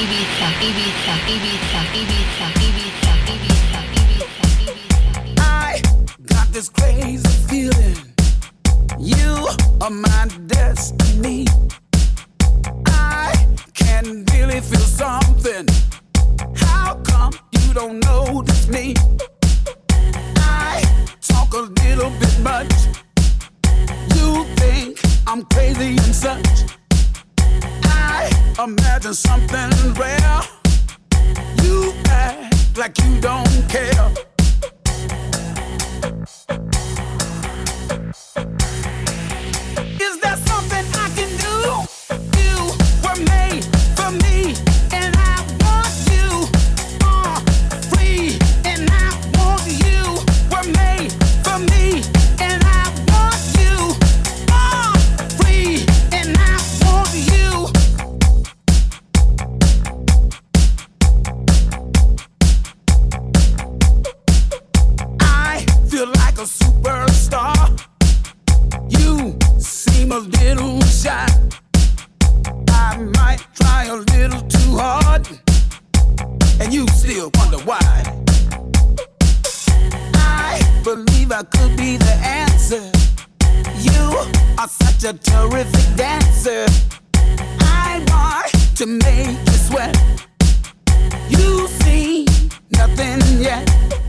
Ibiza, Ibiza, Ibiza, Ibiza, Ibiza, Ibiza, Ibiza, I got this crazy feeling. You are my destiny. I can really feel something. How come you don't notice me? I talk a little bit much. You think I'm crazy and such. I imagine something rare. You act like you don't care. Still wonder why. I believe I could be the answer. You are such a terrific dancer. I want to make you sweat. You see nothing yet.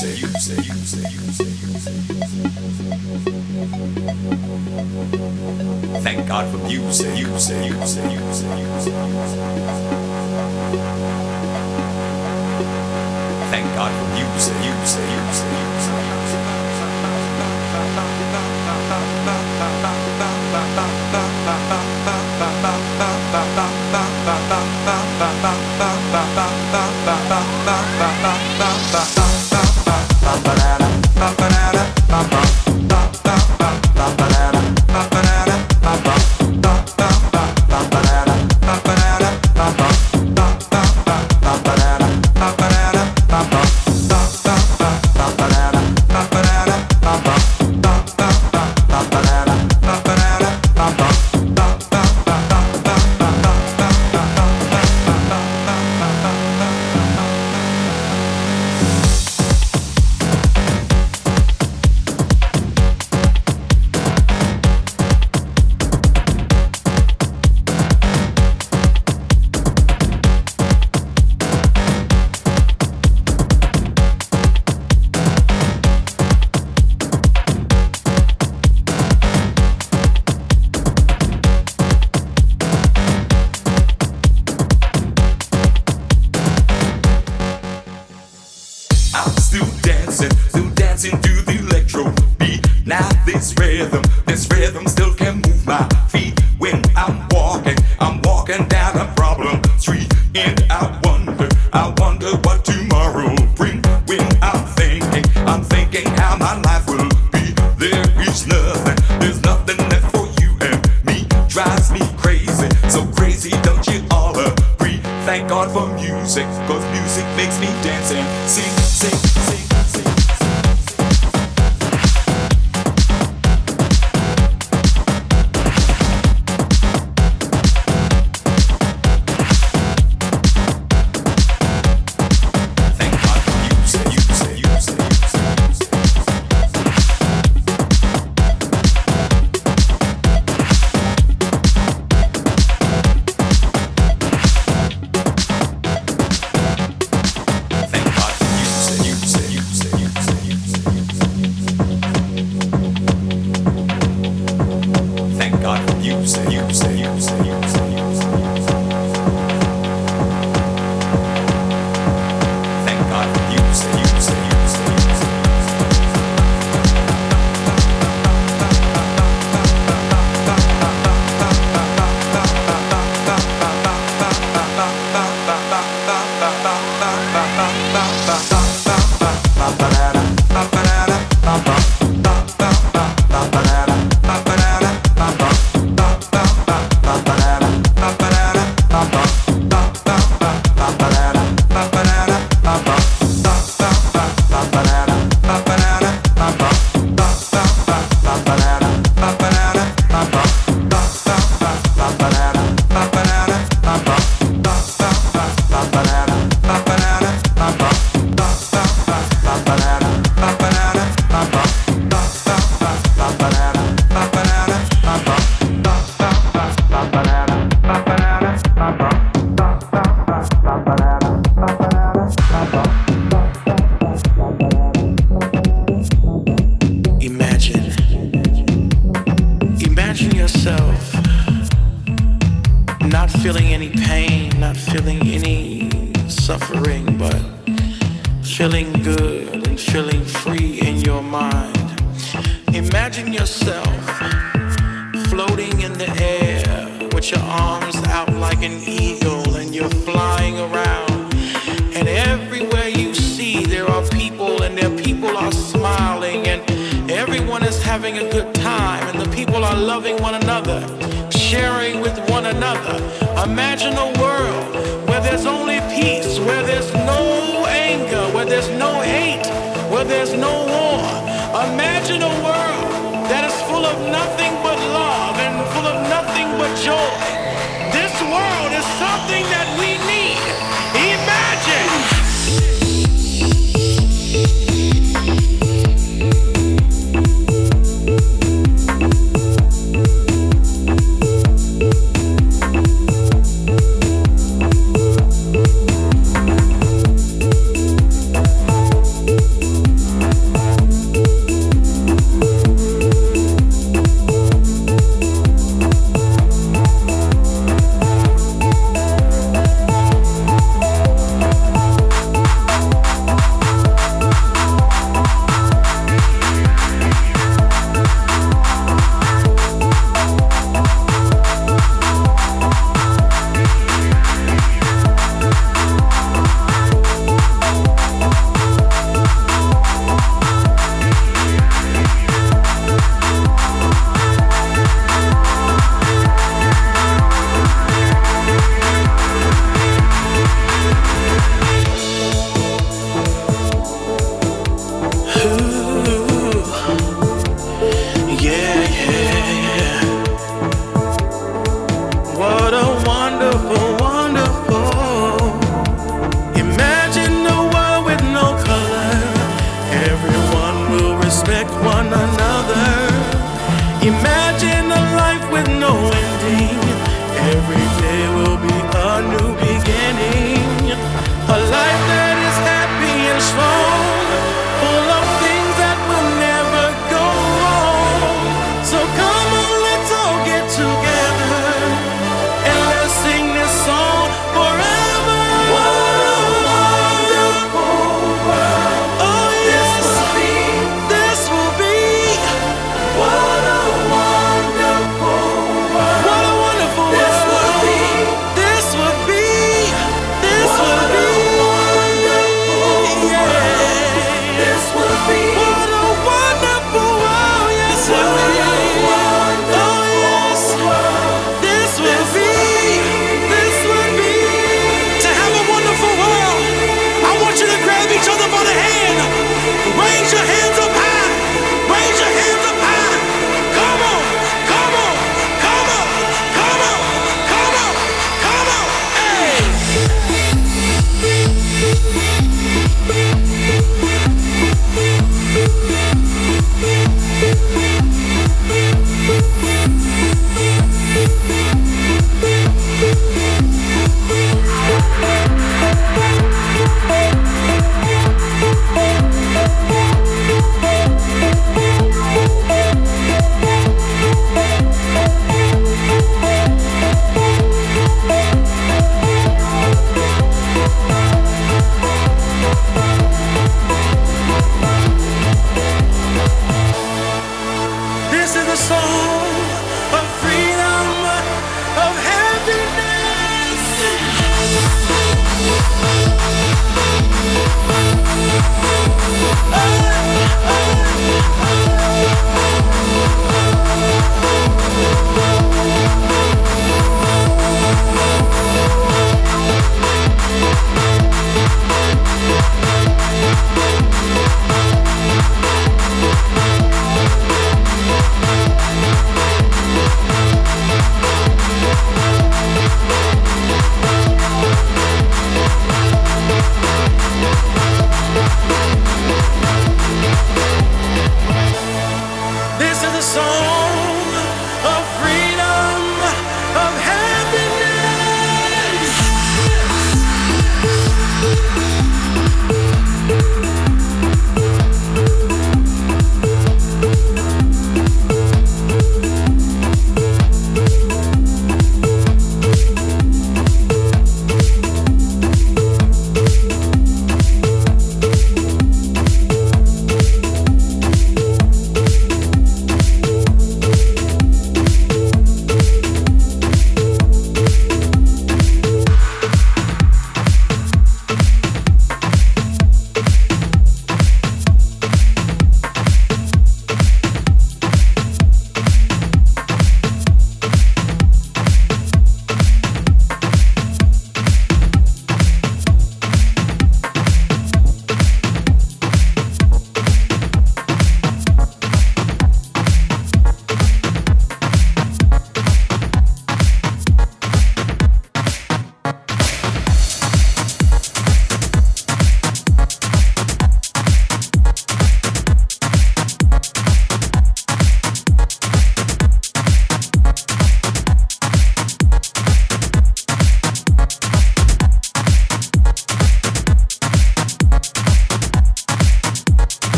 Thank God for music, music, music, music, music. Thank God for music, music, music, music. Ba ba ba ba ba ba ba da da ba ba da da ba ba